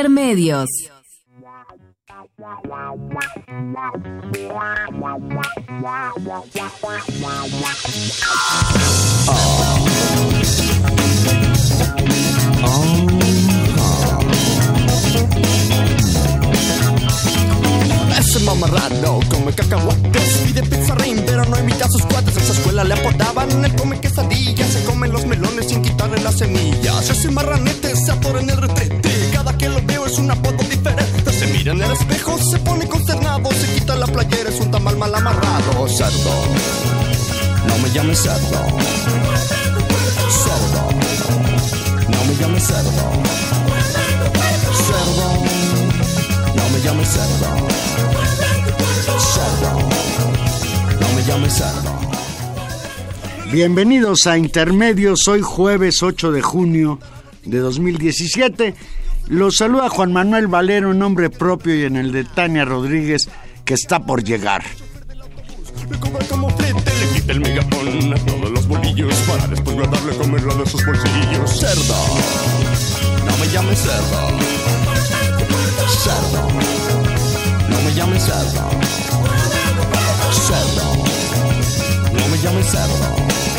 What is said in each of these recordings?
Intermedios. Ese mamarrado come cacahuates Pide pizza ring, pero no invita a sus cuates. En esa escuela le apodaban el come quesadillas Se comen los melones sin quitarle las semillas. Ese marranete se atora en el retrete. Cada que lo es un apodo diferente. Se mira en el espejo, se pone consternado Se quita la playera, es un tamal mal amarrado. Cerdo, no me llames cerdo Cerdo, no me llames cerdo Cerdo, no me llames cerdo Cerdo, no me llames cerdo Bienvenidos a Intermedios, hoy jueves 8 de junio de 2017. Los saluda Juan Manuel Valero en nombre propio y en el de Tania Rodríguez, que está por llegar. Cerdo, no me llames cerdo. Cerdo, no me llames cerdo. Cerdo, no me llames. Cerdo,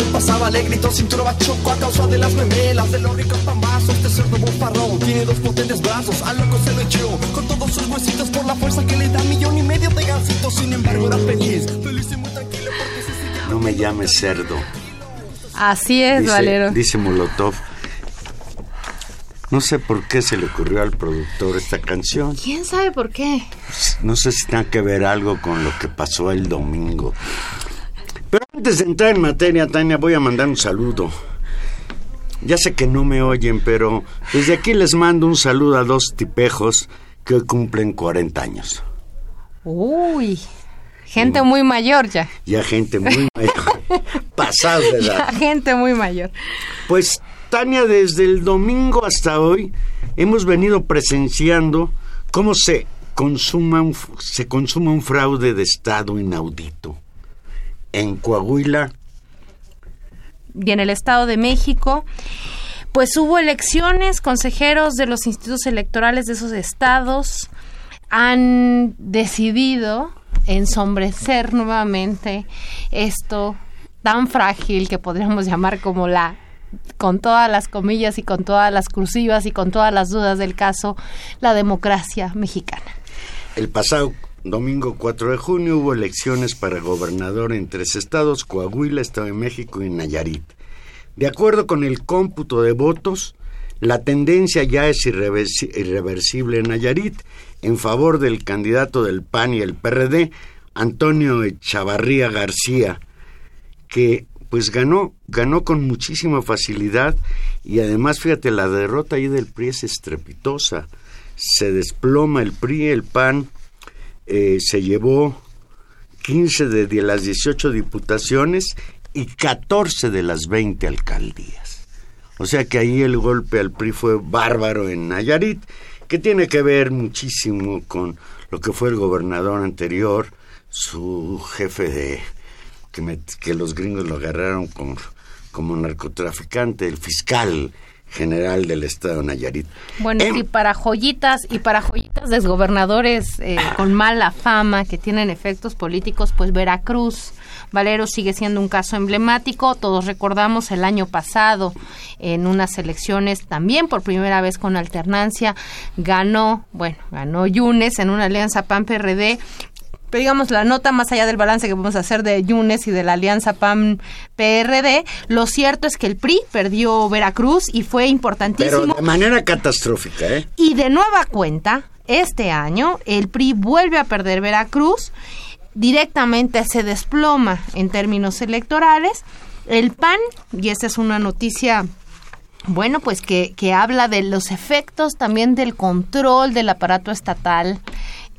pasaba le gritó cintura bachoco a causa de las memelas de los ricos pambazos. Este cerdo tiene dos potentes brazos, al loco se lo echó con todos sus huesitos por la fuerza que le da millón y medio de gansitos. Sin embargo era feliz, feliz y muy tranquilo porque se seguía No me llames cerdo, Así es, dice, Valero. dice Molotov. No sé por qué se le ocurrió al productor esta canción. ¿Quién sabe por qué? No sé si tenga que ver algo con lo que pasó el domingo. Pero antes de entrar en materia, Tania, voy a mandar un saludo. Ya sé que no me oyen, pero desde aquí les mando un saludo a dos tipejos que hoy cumplen 40 años. Uy, gente muy mayor ya. Ya gente muy mayor, pasados de Ya edad. gente muy mayor. Pues, Tania, desde el domingo hasta hoy hemos venido presenciando cómo se consuma un, se consuma un fraude de Estado inaudito. En Coahuila, Y en el Estado de México, pues hubo elecciones, consejeros de los institutos electorales de esos estados han decidido ensombrecer nuevamente esto tan frágil que podríamos llamar como la con todas las comillas y con todas las cursivas y con todas las dudas del caso, la democracia mexicana. el pasado domingo 4 de junio hubo elecciones para gobernador en tres estados, Coahuila, Estado de México y Nayarit. De acuerdo con el cómputo de votos, la tendencia ya es irreversi- irreversible en Nayarit en favor del candidato del PAN y el PRD, Antonio Echavarría García, que pues ganó, ganó con muchísima facilidad y además fíjate, la derrota ahí del PRI es estrepitosa. Se desploma el PRI, el PAN eh, se llevó 15 de, las 18 diputaciones y 14 de las 20 alcaldías. O sea que ahí el golpe al PRI fue bárbaro en Nayarit, que tiene que ver muchísimo con lo que fue el gobernador anterior, su jefe de... que, los gringos lo agarraron como narcotraficante, el fiscal general del estado de Nayarit. Bueno, y para joyitas y para joyitas de gobernadores eh, con mala fama que tienen efectos políticos, pues Veracruz, Valero sigue siendo un caso emblemático. Todos recordamos el año pasado en unas elecciones también por primera vez con alternancia ganó, bueno, ganó Yunes en una alianza PAN PRD Pero digamos, la nota más allá del balance que podemos hacer de Yunes y de la alianza PAN-PRD, lo cierto es que el PRI perdió Veracruz y fue importantísimo. Pero de manera catastrófica, ¿eh? Y de nueva cuenta, este año, el PRI vuelve a perder Veracruz, directamente se desploma en términos electorales. El PAN, y esta es una noticia bueno, pues que, que habla de los efectos también del control del aparato estatal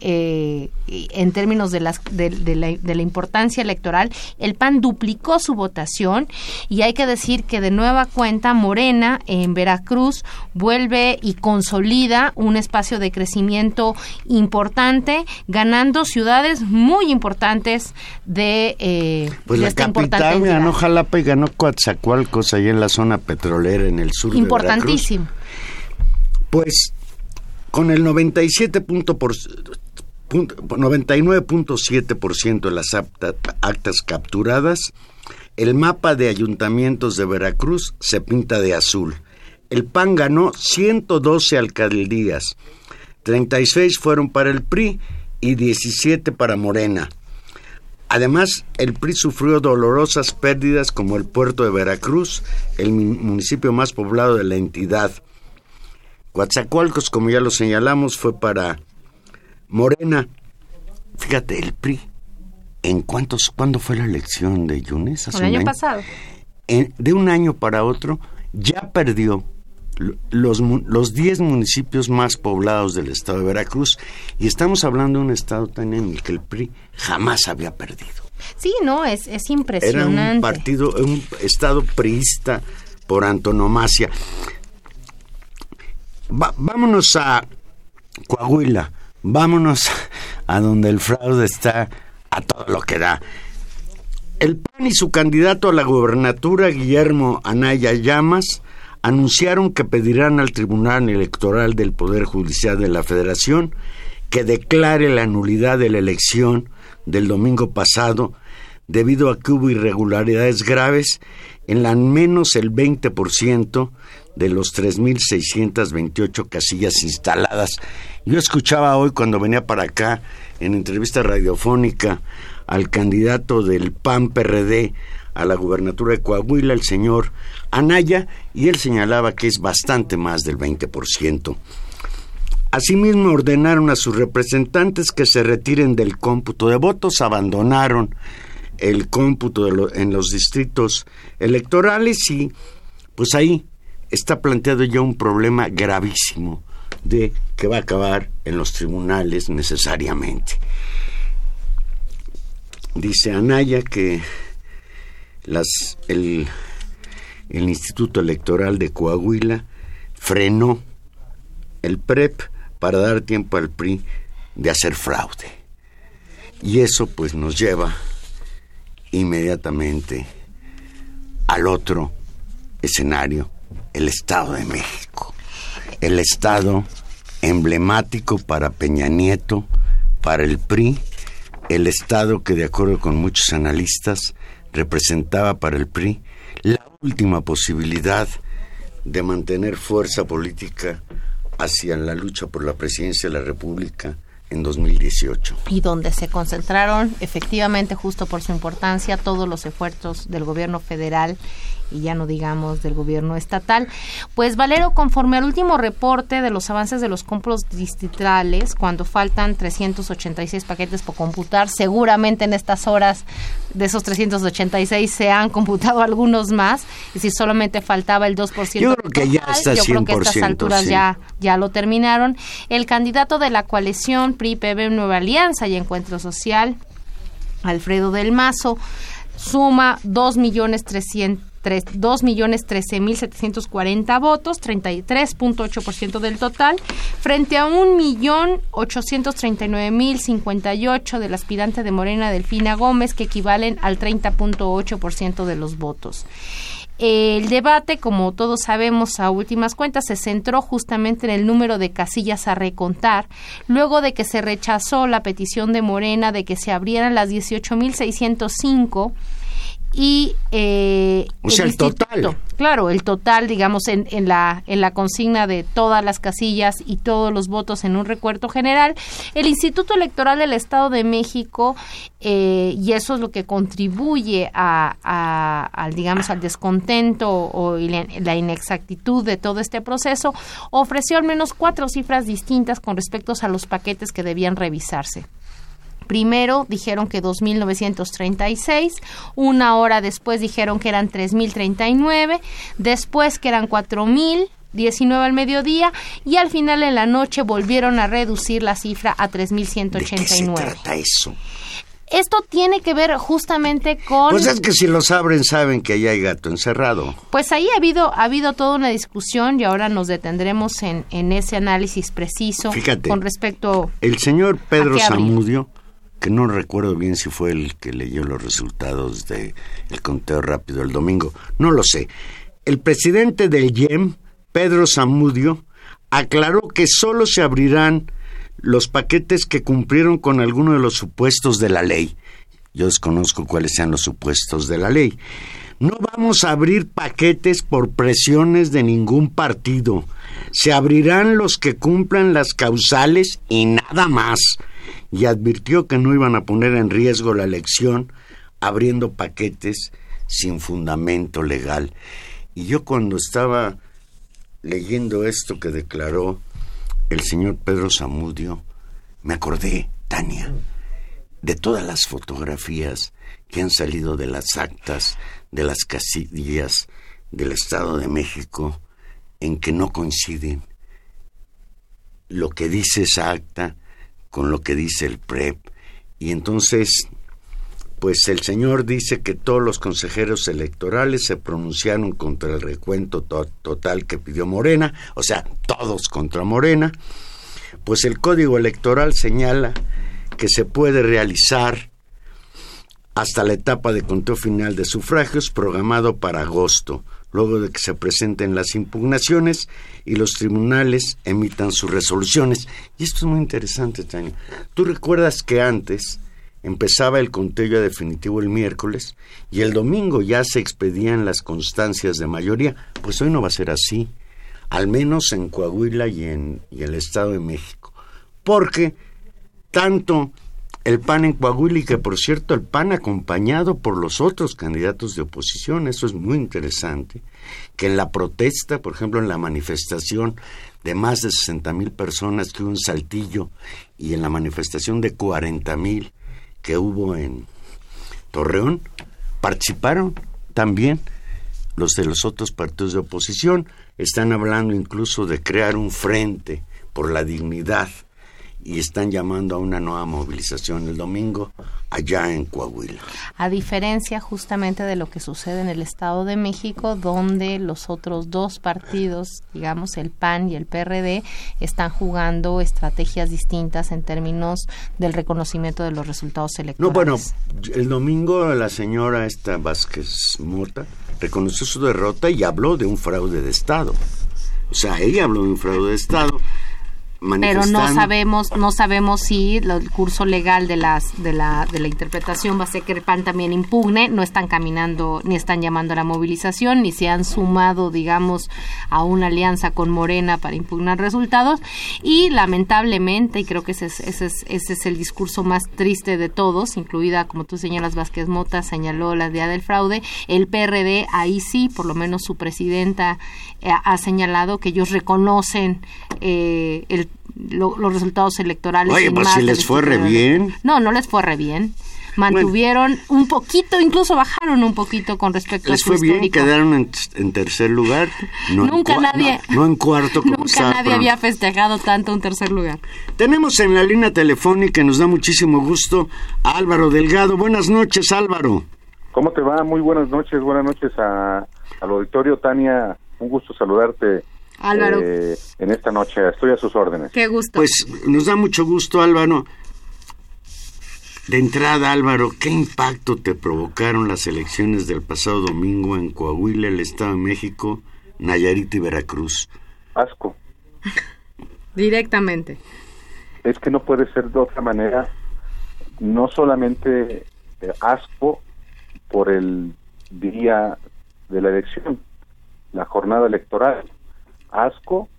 eh, en términos de, las, de, la, de, la, importancia electoral, el PAN duplicó su votación y hay que decir que de nueva cuenta Morena en Veracruz vuelve y consolida un espacio de crecimiento importante, ganando ciudades muy importantes de, eh, pues de la esta capital ganó. Jalapa y ganó Coatzacoalcos ahí en la zona petrolera en el sur Importantísimo. de Veracruz. Pues con el 97 punto por 99.7% de las actas capturadas, el mapa de ayuntamientos de Veracruz se pinta de azul. El PAN ganó 112 alcaldías, 36 fueron para el PRI y 17 para Morena. Además, el PRI sufrió dolorosas pérdidas como el puerto de Veracruz, el municipio más poblado de la entidad. Coatzacoalcos, como ya lo señalamos, fue para Morena. Fíjate, el PRI. ¿En cuántos, cuándo fue la elección de Yunes? El año, año, pasado. En, de un año para otro, ya perdió los, los 10 municipios más poblados del estado de Veracruz y estamos hablando de un estado tan en el que el PRI jamás había perdido. Sí, no, es, es impresionante. Era un partido, un estado priista por antonomasia. Va, vámonos a Coahuila, vámonos a donde el fraude está a todo lo que da. El PAN y su candidato a la gobernatura, Guillermo Anaya Llamas, anunciaron que pedirán al Tribunal Electoral del Poder Judicial de la Federación que declare la nulidad de la elección del domingo pasado debido a que hubo irregularidades graves en la menos el 20% de los 3.628 casillas instaladas. Yo escuchaba hoy cuando venía para acá en entrevista radiofónica al candidato del PAN-PRD a la gubernatura de Coahuila, el señor Anaya, y él señalaba que es bastante más del 20%. Asimismo, ordenaron a sus representantes que se retiren del cómputo de votos, abandonaron el cómputo en los distritos electorales y pues ahí está planteado ya un problema gravísimo de que va a acabar en los tribunales necesariamente. Dice Anaya que el, el Instituto Electoral de Coahuila frenó el PREP para dar tiempo al PRI de hacer fraude. Y eso pues nos lleva inmediatamente al otro escenario, el Estado de México. El Estado emblemático para Peña Nieto, para el PRI, el Estado que de acuerdo con muchos analistas representaba para el PRI la última posibilidad de mantener fuerza política hacia la lucha por la presidencia de la República en 2018. Y donde se concentraron efectivamente, justo por su importancia, todos los esfuerzos del gobierno federal y ya no digamos del gobierno estatal. Pues Valero, conforme al último reporte de los avances de los compros distritales, cuando faltan 386 paquetes por computar, seguramente en estas horas de esos 386 se han computado algunos más, y si solamente faltaba el 2%. Yo creo que ya está 100%, Yo creo que a estas alturas sí. ya, ya lo terminaron. El candidato de la coalición PRI-PB Nueva Alianza y Encuentro Social, Alfredo del Mazo, suma 2 millones 300 2 millones 13 mil 740 votos, 33.8% del total, frente a 1 millón 839 mil 58 del aspirante de Morena Delfina Gómez, que equivalen al 30.8% de los votos. El debate, como todos sabemos a últimas cuentas, se centró justamente en el número de casillas a recontar, luego de que se rechazó la petición de Morena de que se abrieran las 18.605 y eh, o sea, el, total. Claro, el total, digamos, en, en, la, en la consigna de todas las casillas y todos los votos en un recuerdo general. El Instituto Electoral del Estado de México, eh, y eso es lo que contribuye a, a, al, digamos, al descontento o la inexactitud de todo este proceso, ofreció al menos cuatro cifras distintas con respecto a los paquetes que debían revisarse. Primero dijeron que 2.936, una hora después dijeron que eran 3.039, después que eran 4.000. 19 al mediodía y al final en la noche volvieron a reducir la cifra a 3.189. ¿De qué se trata eso? Esto tiene que ver justamente con... Pues es que si los abren saben que ahí hay gato encerrado. Pues ahí ha habido, ha habido toda una discusión y ahora nos detendremos en, en ese análisis preciso Fíjate, con respecto... El señor Pedro Zamudio que no recuerdo bien si fue el que leyó los resultados del el conteo rápido el domingo, no lo sé. El presidente del YEM, Pedro Zamudio, aclaró que solo se abrirán los paquetes que cumplieron con alguno de los supuestos de la ley. Yo desconozco cuáles sean los supuestos de la ley. No vamos a abrir paquetes por presiones de ningún partido. Se abrirán los que cumplan las causales y nada más y advirtió que no iban a poner en riesgo la elección abriendo paquetes sin fundamento legal. Y yo cuando estaba leyendo esto que declaró el señor Pedro Zamudio, me acordé, Tania, de todas las fotografías que han salido de las actas de las casillas del Estado de México en que no coinciden lo que dice esa acta con lo que dice el PREP. Y entonces, pues el señor dice que todos los consejeros electorales se pronunciaron contra el recuento total que pidió Morena, o sea, todos contra Morena. Pues el código electoral señala que se puede realizar hasta la etapa de conteo final de sufragios programado para agosto, luego de que se presenten las impugnaciones y los tribunales emitan sus resoluciones. Y esto es muy interesante, Tania. Tú recuerdas que antes empezaba el conteo definitivo el miércoles y el domingo ya se expedían las constancias de mayoría. Pues hoy no va a ser así, al menos en Coahuila y en el Estado de México. Porque tanto el PAN en Coahuila y que por cierto el PAN acompañado por los otros candidatos de oposición, eso es muy interesante, que en la protesta, por ejemplo en la manifestación de más de 60 mil personas que hubo en Saltillo y en la manifestación de 40 mil que hubo en Torreón, participaron también los de los otros partidos de oposición, están hablando incluso de crear un frente por la dignidad y están llamando a una nueva movilización el domingo allá en Coahuila. A diferencia justamente de lo que sucede en el Estado de México, donde los otros dos partidos, digamos el PAN y el PRD, están jugando estrategias distintas en términos del reconocimiento de los resultados electorales. No, bueno, el domingo la señora esta Vázquez Mota reconoció su derrota y habló de un fraude de Estado. O sea, ella habló de un fraude de Estado pero no sabemos no sabemos si el curso legal de las de la de la interpretación va a ser que el PAN también impugne no están caminando ni están llamando a la movilización ni se han sumado digamos a una alianza con Morena para impugnar resultados. Y lamentablemente y creo que ese es, ese es, ese es el discurso más triste de todos incluida como tú señalas Vázquez Mota señaló la idea del fraude el PRD ahí sí por lo menos su presidenta eh, ha señalado que ellos reconocen eh, el los resultados electorales. Oye, pues si les fue re bien. No, no les fue re bien. Mantuvieron un poquito, incluso bajaron un poquito con respecto a su fue bien, quedaron en, tercer lugar. No nunca nadie. No, en cuarto como Nunca nadie había festejado tanto un tercer lugar. Tenemos en la línea telefónica, nos da muchísimo gusto, a Álvaro Delgado. Buenas noches, Álvaro. ¿Cómo te va? Muy buenas noches, buenas noches a, al auditorio. Tania, un gusto saludarte Álvaro. Eh, en esta noche. Estoy a sus órdenes. Qué gusto. Pues nos da mucho gusto, Álvaro. De entrada, Álvaro, ¿qué impacto te provocaron las elecciones del pasado domingo en Coahuila, el Estado de México, Nayarit y Veracruz? Asco. Directamente. Es que no puede ser de otra manera. No solamente eh, asco por el día de la elección, la jornada electoral. Asco,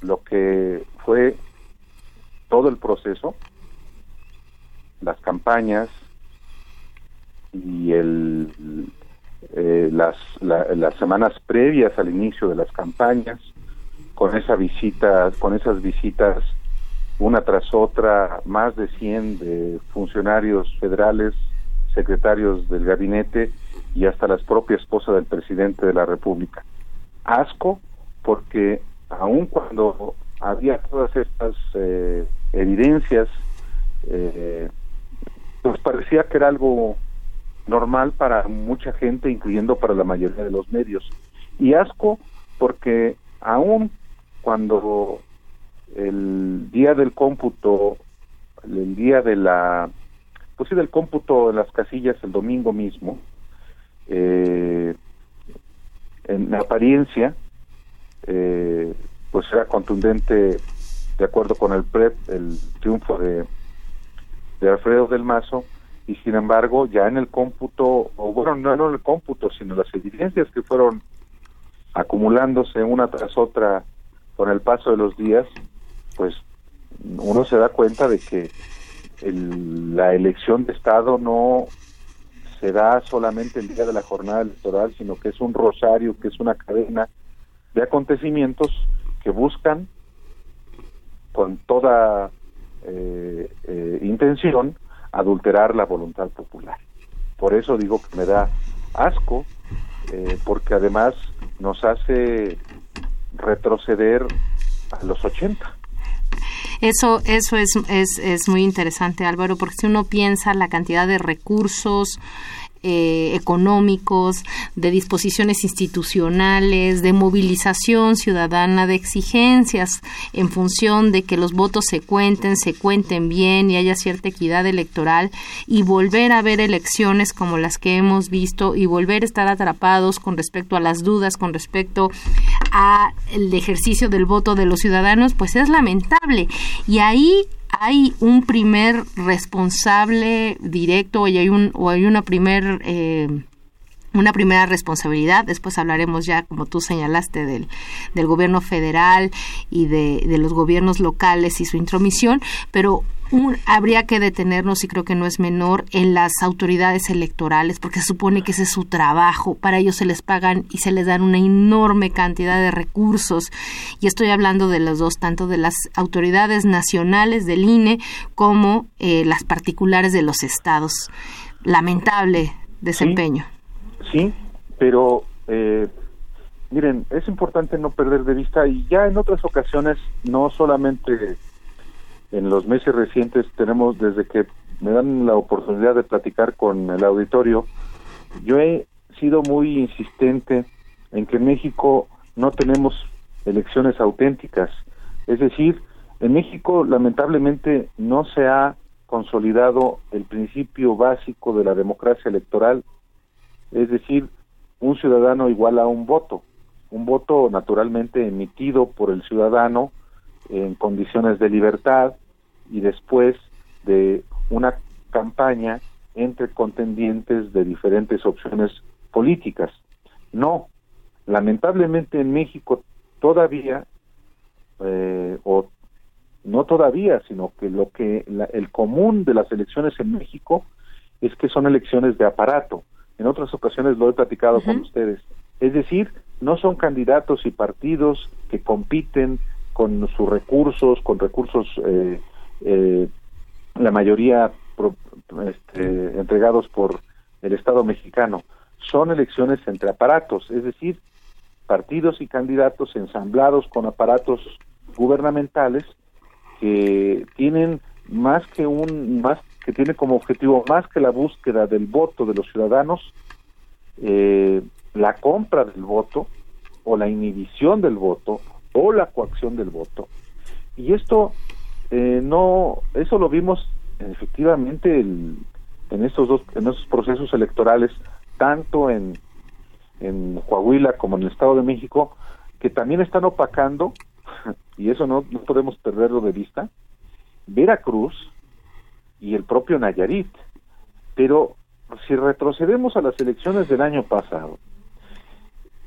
lo que fue todo el proceso, las campañas y el, eh, las, las semanas previas al inicio de las campañas, con esa visita, con esas visitas una tras otra, más de 100 de funcionarios federales, secretarios del gabinete y hasta la propia esposa del presidente de la República. Asco porque aun cuando había todas estas eh, evidencias, eh, pues parecía que era algo normal para mucha gente, incluyendo para la mayoría de los medios. Y asco porque aun cuando el día del cómputo, el día de la, pues sí, del cómputo de las casillas el domingo mismo, eh, en apariencia, eh, pues era contundente, de acuerdo con el PREP, el triunfo de, de Alfredo del Mazo, y sin embargo, ya en el cómputo, o bueno, no, en el cómputo, sino las evidencias que fueron acumulándose una tras otra con el paso de los días, pues uno se da cuenta de que la elección de Estado no se da solamente el día de la jornada electoral, sino que es un rosario, que es una cadena de acontecimientos que buscan con toda eh, eh, intención adulterar la voluntad popular. Por eso digo que me da asco, eh, porque además nos hace retroceder a los 80. Eso, eso es, es, es muy interesante, Álvaro, porque si uno piensa la cantidad de recursos, eh, económicos, de disposiciones institucionales, de movilización ciudadana, de exigencias en función de que los votos se cuenten, se cuenten bien y haya cierta equidad electoral y volver a ver elecciones como las que hemos visto y volver a estar atrapados con respecto a las dudas, con respecto a el ejercicio del voto de los ciudadanos, pues es lamentable. Y ahí hay un primer responsable directo hay un o hay una primer eh, una primera responsabilidad, después hablaremos ya, como tú señalaste, del, del gobierno federal y de, de, los gobiernos locales y su intromisión, pero habría que detenernos, y creo que no es menor, en las autoridades electorales, porque se supone que ese es su trabajo. Para ellos se les pagan y se les dan una enorme cantidad de recursos. Y estoy hablando de los dos, tanto de las autoridades nacionales del INE como eh, las particulares de los estados. Lamentable desempeño. Sí, pero eh, miren, es importante no perder de vista y ya en otras ocasiones no solamente en los meses recientes tenemos, desde que me dan la oportunidad de platicar con el auditorio, yo he sido muy insistente en que en México no tenemos elecciones auténticas. Es decir, en México lamentablemente no se ha consolidado el principio básico de la democracia electoral, es decir, un ciudadano igual a un voto, un voto naturalmente emitido por el ciudadano en condiciones de libertad, y después de una campaña entre contendientes de diferentes opciones políticas. No, lamentablemente en México todavía, eh, o no todavía, sino que lo que el común de las elecciones en México es que son elecciones de aparato. En otras ocasiones lo he platicado con ustedes. Es decir, no son candidatos y partidos que compiten con sus recursos, con recursos eh, eh, la mayoría este, entregados por el Estado mexicano. Son elecciones entre aparatos, es decir, partidos y candidatos ensamblados con aparatos gubernamentales que tienen más que un más que tiene como objetivo más que la búsqueda del voto de los ciudadanos eh, la compra del voto o la inhibición del voto o la coacción del voto y esto eh, no, eso lo vimos efectivamente en estos dos, en esos procesos electorales, tanto en, en Coahuila como en el Estado de México, que también están opacando, y eso no, no podemos perderlo de vista, Veracruz y el propio Nayarit. Pero si retrocedemos a las elecciones del año pasado,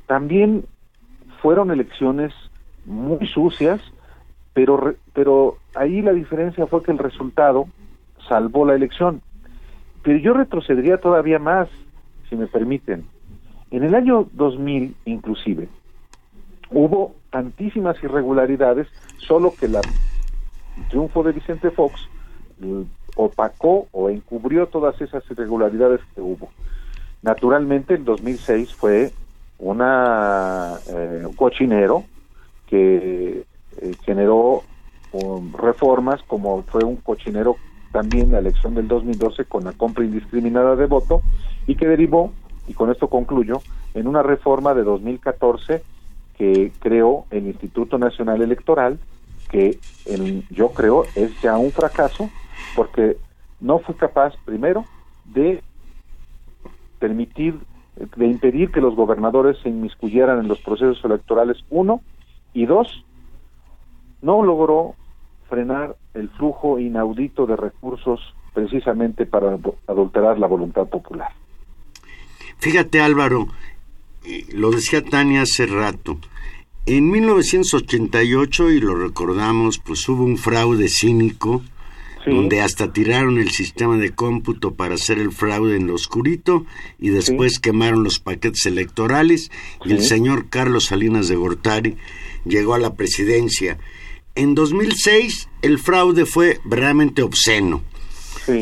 también fueron elecciones muy sucias, pero, pero ahí la diferencia fue que el resultado salvó la elección. Pero yo retrocedería todavía más, si me permiten. En el año 2000, inclusive, hubo tantísimas irregularidades, solo que la, el triunfo de Vicente Fox opacó o encubrió todas esas irregularidades que hubo. Naturalmente, el 2006 fue una, eh, un cochinero que eh, generó um, reformas, como fue un cochinero también la elección del 2012 con la compra indiscriminada de voto y que derivó, y con esto concluyo, en una reforma de 2014 que creó el Instituto Nacional Electoral, que yo creo es ya un fracaso porque no fue capaz, primero, de permitir, de impedir que los gobernadores se inmiscuyeran en los procesos electorales, uno, y dos, no logró frenar el flujo inaudito de recursos precisamente para adulterar la voluntad popular. Fíjate Álvaro, lo decía Tania hace rato, en 1988, y lo recordamos, pues hubo un fraude cínico, donde hasta tiraron el sistema de cómputo para hacer el fraude en lo oscurito y después quemaron los paquetes electorales y el señor Carlos Salinas de Gortari llegó a la presidencia. En 2006 el fraude fue realmente obsceno.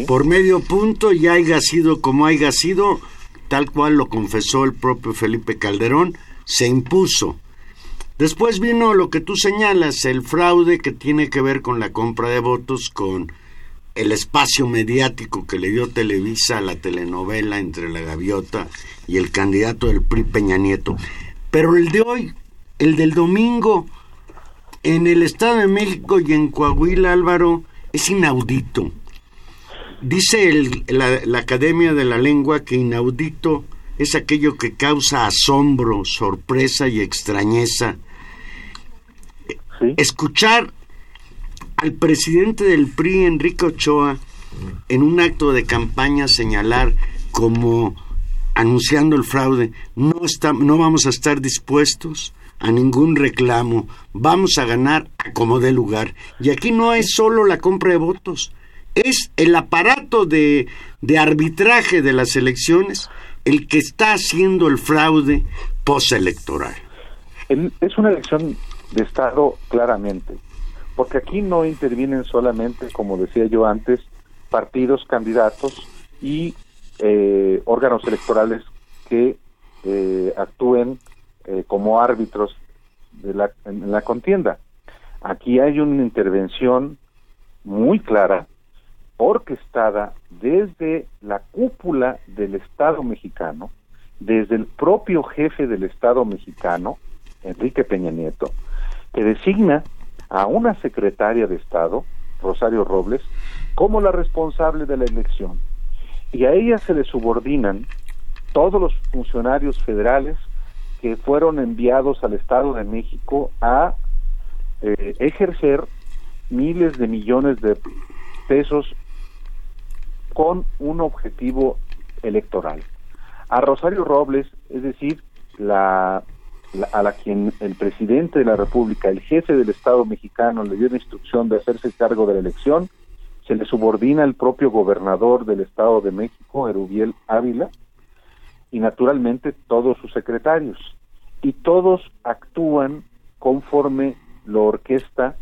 Por medio punto y haya sido como haya sido, tal cual lo confesó el propio Felipe Calderón, se impuso. Después vino lo que tú señalas, el fraude que tiene que ver con la compra de votos, con el espacio mediático que le dio Televisa a la telenovela entre la gaviota y el candidato del PRI Peña Nieto. Pero el de hoy, el del domingo, en el Estado de México y en Coahuila, Álvaro, es inaudito. Dice la, la Academia de la Lengua que inaudito es aquello que causa asombro, sorpresa y extrañeza. Escuchar al presidente del PRI, Enrique Ochoa, en un acto de campaña señalar como anunciando el fraude, no, no vamos a estar dispuestos a ningún reclamo, vamos a ganar a como dé lugar. Y aquí no es solo la compra de votos, es el aparato de, de arbitraje de las elecciones el que está haciendo el fraude postelectoral. Es una elección de Estado claramente porque aquí no intervienen solamente, como decía yo antes, partidos, candidatos y eh, órganos electorales que eh, actúen eh, como árbitros de la, en la contienda. Aquí hay una intervención muy clara, orquestada desde la cúpula del Estado mexicano, desde el propio jefe del Estado mexicano, Enrique Peña Nieto, que designa a una secretaria de Estado, Rosario Robles, como la responsable de la elección. Y a ella se le subordinan todos los funcionarios federales que fueron enviados al Estado de México a eh, ejercer miles de millones de pesos con un objetivo electoral. A Rosario Robles, es decir, la a la quien el presidente de la República, el jefe del Estado mexicano, le dio la instrucción de hacerse cargo de la elección, se le subordina el propio gobernador del Estado de México, Erubiel Ávila, y naturalmente todos sus secretarios. Y todos actúan conforme lo orquesta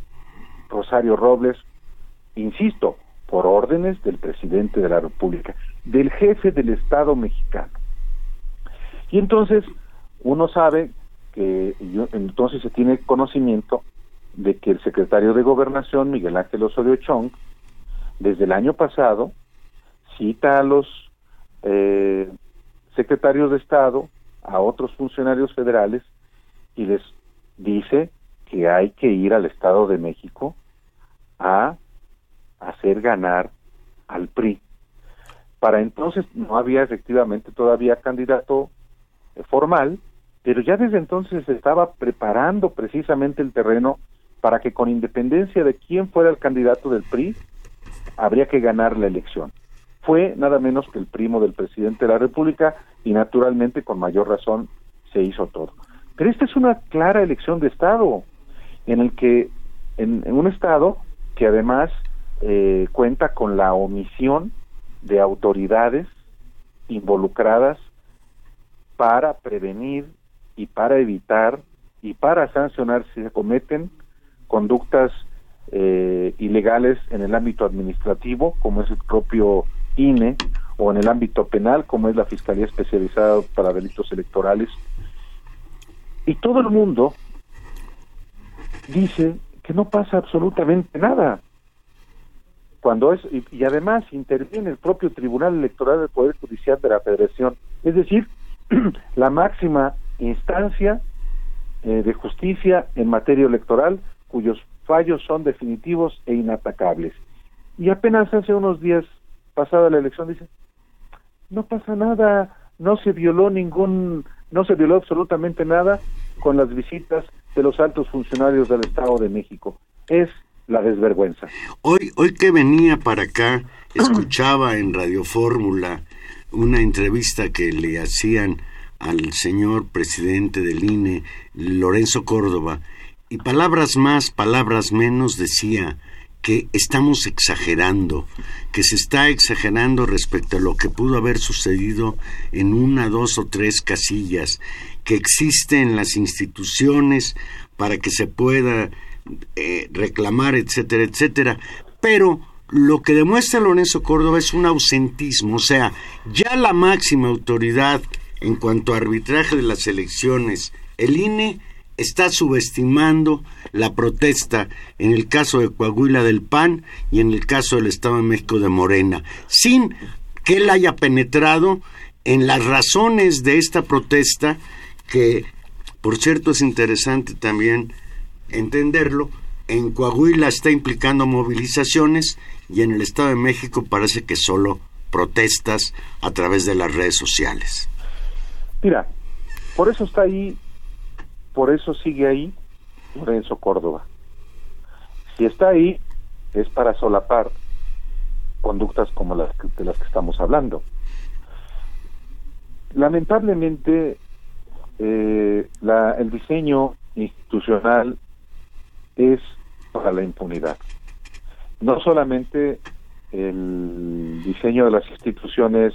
Rosario Robles, insisto, por órdenes del presidente de la República, del jefe del Estado mexicano. Y entonces uno sabe que entonces se tiene conocimiento de que el secretario de Gobernación, Miguel Ángel Osorio Chong, desde el año pasado, cita a los eh, secretarios de Estado, a otros funcionarios federales, y les dice que hay que ir al Estado de México a hacer ganar al PRI. Para entonces no había efectivamente todavía candidato eh, formal, pero ya desde entonces se estaba preparando precisamente el terreno para que con independencia de quién fuera el candidato del PRI, habría que ganar la elección. Fue nada menos que el primo del presidente de la República y naturalmente con mayor razón se hizo todo. Pero esta es una clara elección de Estado, en el que, en, un Estado que además eh, cuenta con la omisión de autoridades involucradas para prevenir y para evitar y para sancionar si se cometen conductas eh, ilegales en el ámbito administrativo, como es el propio INE, o en el ámbito penal, como es la Fiscalía Especializada para Delitos Electorales. Y todo el mundo dice que no pasa absolutamente nada. Cuando es, y, además interviene el propio Tribunal Electoral del Poder Judicial de la Federación, es decir, la máxima instancia eh, de justicia en materia electoral, cuyos fallos son definitivos e inatacables. Y apenas hace unos días pasada la elección dice, no pasa nada, no se violó ningún, no se violó absolutamente nada con las visitas de los altos funcionarios del Estado de México. Es la desvergüenza. Hoy, hoy que venía para acá, escuchaba en Radio Fórmula una entrevista que le hacían al señor presidente del INE, Lorenzo Córdoba, y palabras más, palabras menos decía que estamos exagerando, que se está exagerando respecto a lo que pudo haber sucedido en una, dos o tres casillas, que existen las instituciones para que se pueda eh, reclamar, etcétera, etcétera. Pero lo que demuestra Lorenzo Córdoba es un ausentismo, o sea, ya la máxima autoridad en cuanto a arbitraje de las elecciones, el INE está subestimando la protesta en el caso de Coahuila del PAN y en el caso del Estado de México de Morena, sin que él haya penetrado en las razones de esta protesta, que por cierto es interesante también entenderlo, en Coahuila está implicando movilizaciones y en el Estado de México parece que solo protestas a través de las redes sociales. Mira, por eso está ahí por eso sigue ahí Lorenzo Córdoba. Si está ahí, es para solapar conductas como las de las que estamos hablando. Lamentablemente, eh, el diseño institucional es para la impunidad. No solamente el diseño de las instituciones,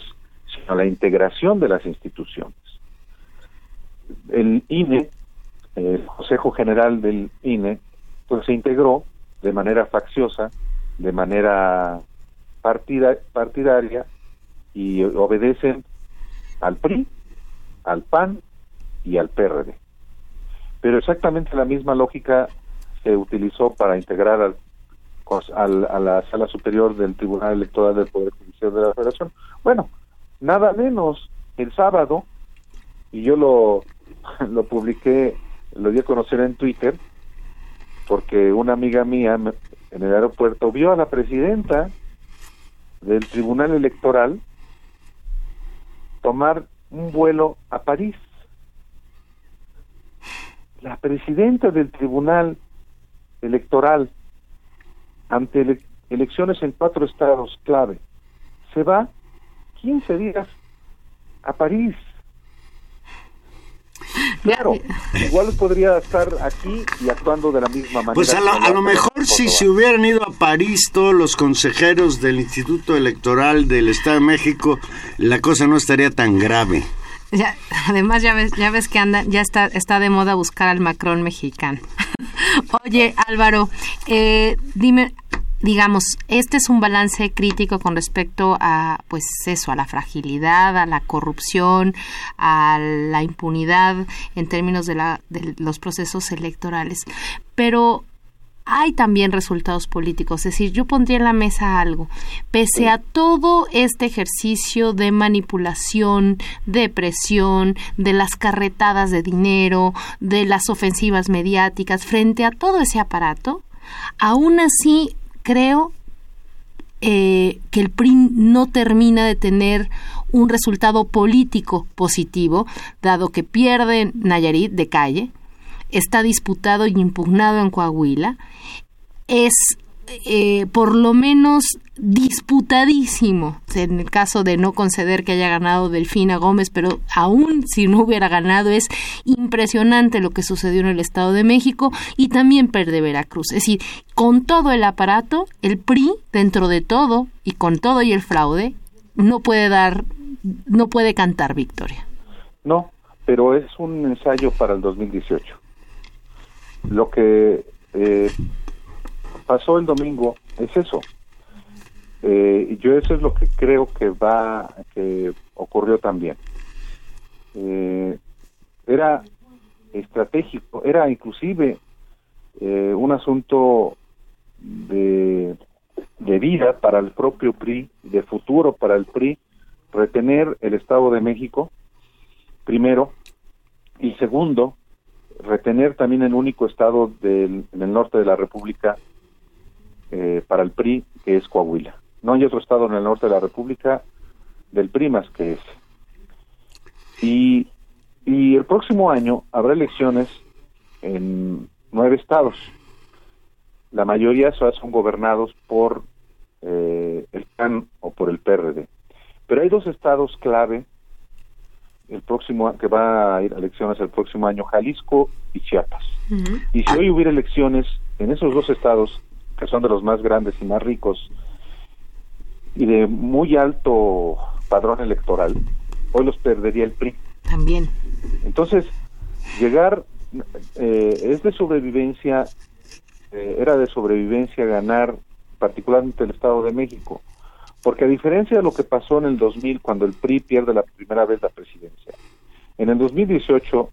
sino la integración de las instituciones. El INE el Consejo General del INE, pues se integró de manera facciosa, de manera partida, partidaria y obedecen al PRI, al PAN y al PRD. Pero exactamente la misma lógica se utilizó para integrar al, a la sala superior del Tribunal Electoral del Poder Judicial de la Federación. Bueno, nada menos el sábado, y yo lo, lo publiqué lo di a conocer en Twitter porque una amiga mía en el aeropuerto vio a la presidenta del Tribunal Electoral tomar un vuelo a París. La presidenta del Tribunal Electoral ante elecciones en cuatro estados clave se va 15 días a París Claro, igual podría estar aquí y actuando de la misma manera. Pues a, lo mejor si se hubieran ido a París todos los consejeros del Instituto Electoral del Estado de México, la cosa no estaría tan grave. Ya, además ya ves, ya ves que anda, ya está, está de moda buscar al Macron mexicano. Oye, Álvaro, eh, dime, digamos, este es un balance crítico con respecto a, pues eso, a la fragilidad, a la corrupción, a la impunidad en términos de, la, de los procesos electorales. Pero hay también resultados políticos. Es decir, yo pondría en la mesa algo. Pese a todo este ejercicio de manipulación, de presión, de las carretadas de dinero, de las ofensivas mediáticas, frente a todo ese aparato, aún así creo eh, que el PRI no termina de tener un resultado político positivo, dado que pierde Nayarit de calle, está disputado y impugnado en Coahuila, es eh, por lo menos disputadísimo, en el caso de no conceder que haya ganado Delfina Gómez, pero aún si no hubiera ganado es impresionante lo que sucedió en el Estado de México y también perde Veracruz. Es decir, con todo el aparato, el PRI, dentro de todo y con todo y el fraude, no puede dar, no puede cantar victoria. No, pero es un ensayo para el 2018. Lo que eh, pasó el domingo es eso. Eh, yo eso es lo que creo que va, que ocurrió también. Eh, era estratégico, era inclusive eh, un asunto de, de vida para el propio PRI, de futuro para el PRI, retener el Estado de México, primero, y segundo, retener también el único estado del, en el norte de la República eh, para el PRI, que es Coahuila. No hay otro estado en el norte de la República del PRI más que ese. Y, y el próximo año habrá elecciones en nueve estados. La mayoría son gobernados por eh, el PAN o por el PRD. Pero hay dos estados clave el próximo que va a ir a elecciones el próximo año, Jalisco y Chiapas. Y si hoy hubiera elecciones en esos dos estados, que son de los más grandes y más ricos y de muy alto padrón electoral, hoy los perdería el PRI. También. Entonces, llegar eh, es de sobrevivencia, eh, era de sobrevivencia ganar particularmente el Estado de México, porque a diferencia de lo que pasó en el 2000 cuando el PRI pierde la primera vez la presidencia, en el 2018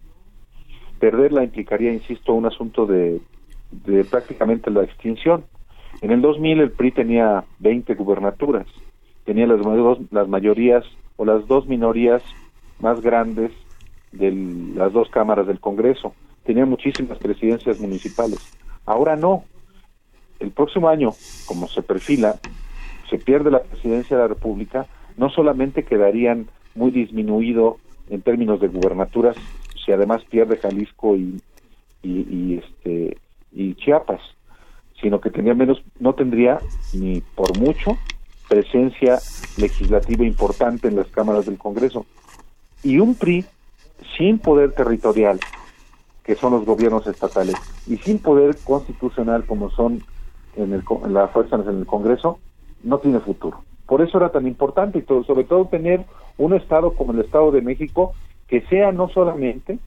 perderla implicaría, insisto, un asunto de, de prácticamente la extinción. En el 2000 el PRI tenía 20 gubernaturas, tenía las, mayorías o las dos minorías más grandes de las dos cámaras del Congreso, tenía muchísimas presidencias municipales. Ahora no. El próximo año, como se perfila, se pierde la presidencia de la República, no solamente quedarían muy disminuido en términos de gubernaturas, si además pierde Jalisco y, este y Chiapas, sino que tendría menos, no tendría ni por mucho presencia legislativa importante en las cámaras del Congreso. Y un PRI sin poder territorial, que son los gobiernos estatales, y sin poder constitucional como son en, el, en las fuerzas en el Congreso, no tiene futuro. Por eso era tan importante y todo, sobre todo tener un Estado como el Estado de México que sea no solamente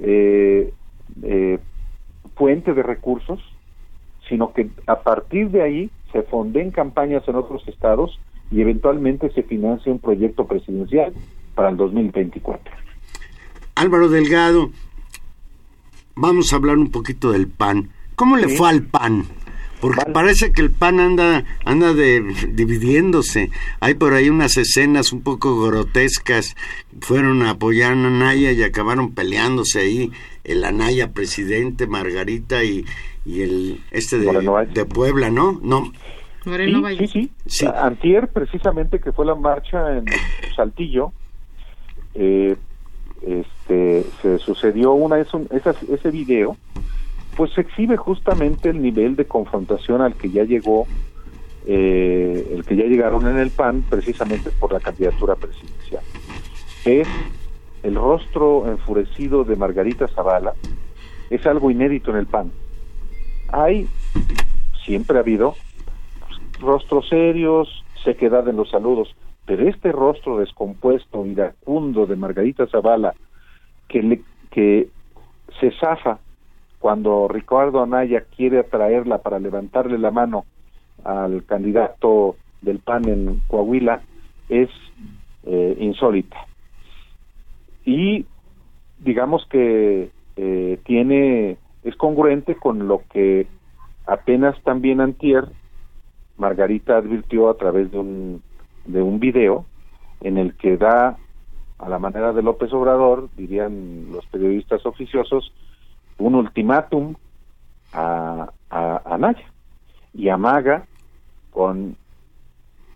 eh, eh, fuente de recursos, sino que a partir de ahí se fonden campañas en otros estados y eventualmente se financie un proyecto presidencial para el 2024. Álvaro Delgado, vamos a hablar un poquito del PAN. ¿Cómo le fue al PAN? Porque parece que el PAN anda, anda de, dividiéndose. Hay por ahí unas escenas un poco grotescas. Fueron a apoyar a Anaya y acabaron peleándose ahí. El Anaya presidente, Margarita y, y el este de, de Puebla, ¿no? No. sí, sí, sí, Antier, precisamente, que fue la marcha en Saltillo, eh, este, se sucedió una, ese video pues exhibe justamente el nivel de confrontación al que ya llegó, eh, el que ya llegaron en el PAN precisamente por la candidatura presidencial. Es el rostro enfurecido de Margarita Zavala, es algo inédito en el PAN. Hay, siempre ha habido, rostros serios, sequedad en los saludos, pero este rostro descompuesto, iracundo de Margarita Zavala, que, le, que se zafa cuando Ricardo Anaya quiere atraerla para levantarle la mano al candidato del PAN en Coahuila es eh, insólita. Y digamos que eh, tiene, es congruente con lo que apenas también antier Margarita advirtió a través de un, de un video en el que da a la manera de López Obrador, dirían los periodistas oficiosos, un ultimátum a, a, Naya y con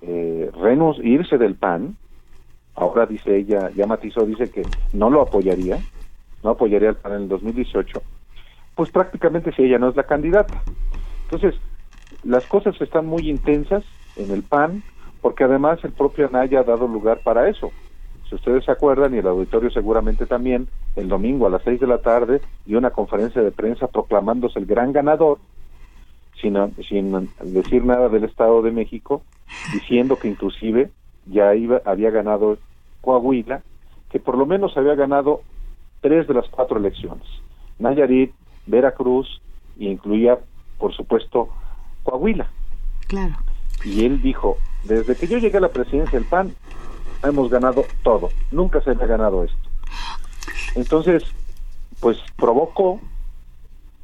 eh, irse del PAN. Ahora dice ella, ya matizó, dice que no lo apoyaría, no apoyaría al PAN en el 2018. Pues prácticamente si ella no es la candidata. Entonces, las cosas están muy intensas en el PAN, porque además el propio Anaya ha dado lugar para eso. Si ustedes se acuerdan, y el auditorio seguramente también, el domingo a las seis de la tarde dio una conferencia de prensa proclamándose el gran ganador, sin, sin decir nada del Estado de México, diciendo que inclusive ya iba, había ganado Coahuila, que por lo menos había ganado tres de las cuatro elecciones. Nayarit, Veracruz, y incluía, por supuesto, Coahuila. Claro. Y él dijo, desde que yo llegué a la presidencia del PAN, hemos ganado todo. Nunca se había ganado esto. Entonces, pues provocó,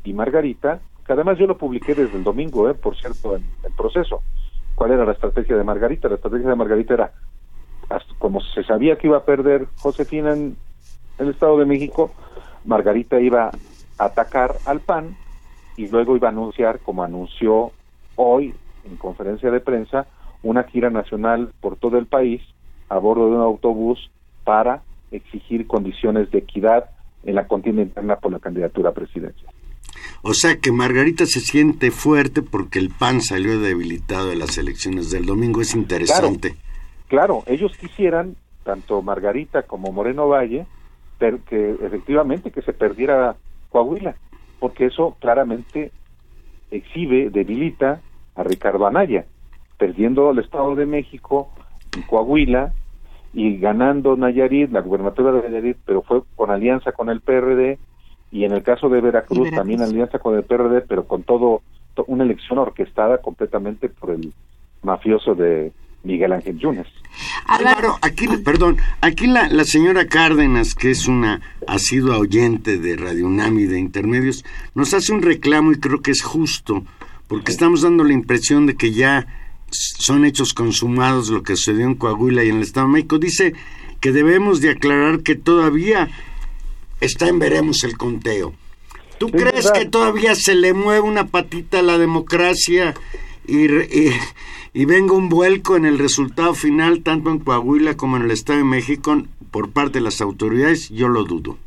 y Margarita, que además yo lo publiqué desde el domingo, eh, por cierto, en el proceso. ¿Cuál era la estrategia de Margarita? La estrategia de Margarita era, como se sabía que iba a perder Josefina en el Estado de México, Margarita iba a atacar al PAN y luego iba a anunciar, como anunció hoy en conferencia de prensa, una gira nacional por todo el país a bordo de un autobús para exigir condiciones de equidad en la contienda interna por la candidatura a presidencia. O sea que Margarita se siente fuerte porque el PAN salió debilitado de las elecciones del domingo. Es interesante. Claro, ellos quisieran, tanto Margarita como Moreno Valle, que efectivamente que se perdiera Coahuila, porque eso claramente exhibe, debilita a Ricardo Anaya, perdiendo el Estado de México y Coahuila y ganando Nayarit, la gubernatura de Nayarit, pero fue con alianza con el PRD y en el caso de Veracruz, también alianza con el PRD, pero con todo una elección orquestada completamente por el mafioso de Miguel Ángel Yunes. Álvaro, aquí, perdón, aquí la, la, señora Cárdenas, que es una asidua oyente de Radio Unami de Intermedios, nos hace un reclamo y creo que es justo, porque estamos dando la impresión de que ya son hechos consumados lo que sucedió en Coahuila y en el Estado de México. Dice que debemos de aclarar que todavía está en veremos el conteo. ¿Tú crees que todavía se le mueve una patita a la democracia y, y, venga un vuelco en el resultado final, tanto en Coahuila como en el Estado de México, por parte de las autoridades? Yo lo dudo.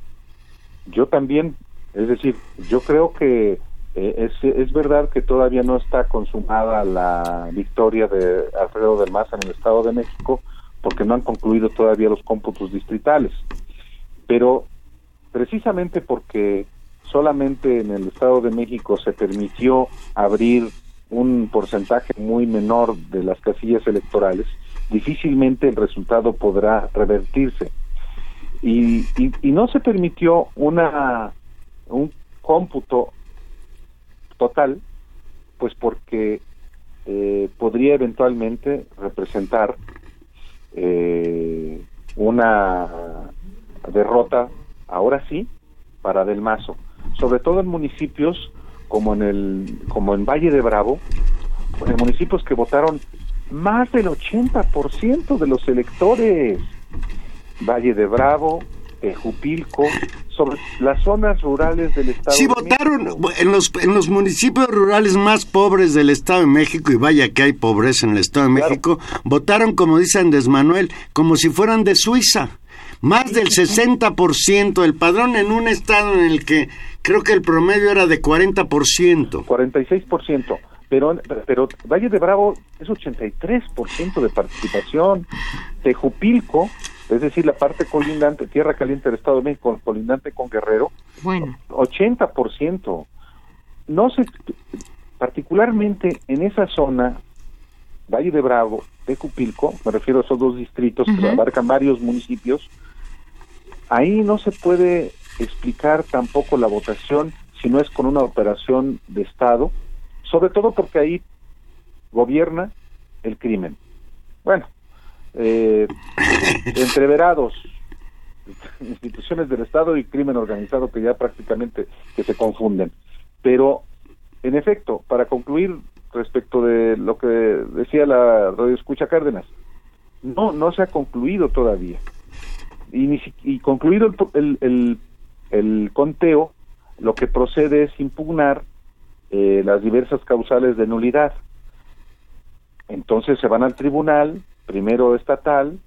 Yo también, es decir, yo creo que eh, es, es verdad que todavía no está consumada la victoria de Alfredo del Maza en el Estado de México, porque no han concluido todavía los cómputos distritales. Pero precisamente porque solamente en el Estado de México se permitió abrir un porcentaje muy menor de las casillas electorales, difícilmente el resultado podrá revertirse. Y, y, no se permitió una un cómputo total, pues porque eh, podría eventualmente representar eh, una derrota ahora sí, para Del Mazo, sobre todo en municipios como en el como en Valle de Bravo, en municipios que votaron más del 80% de los electores. Valle de Bravo, Jupilco, sobre las zonas rurales del estado. Sí, votaron en los en los municipios rurales más pobres del estado de México y vaya que hay pobreza en el estado de México, votaron como dice Andrés Manuel, como si fueran de Suiza. Más del 60% del padrón en un estado en el que creo que el promedio era de 40%. 46%. Pero, pero Valle de Bravo es 83% de participación. Tejupilco, es decir, la parte colindante, Tierra Caliente del Estado de México, colindante con Guerrero, bueno. 80%. No se, particularmente en esa zona, Valle de Bravo, Tejupilco, me refiero a esos dos distritos que abarcan varios municipios, Ahí no se puede explicar tampoco la votación si no es con una operación de Estado, sobre todo porque ahí gobierna el crimen. Bueno, eh, entreverados, instituciones del Estado y crimen organizado que ya prácticamente que se confunden. Pero, en efecto, para concluir respecto de lo que decía la radio escucha Cárdenas, no, no se ha concluido todavía y, concluido el, el, conteo, lo que procede es impugnar eh, las diversas causales de nulidad. Entonces se van al tribunal, primero estatal,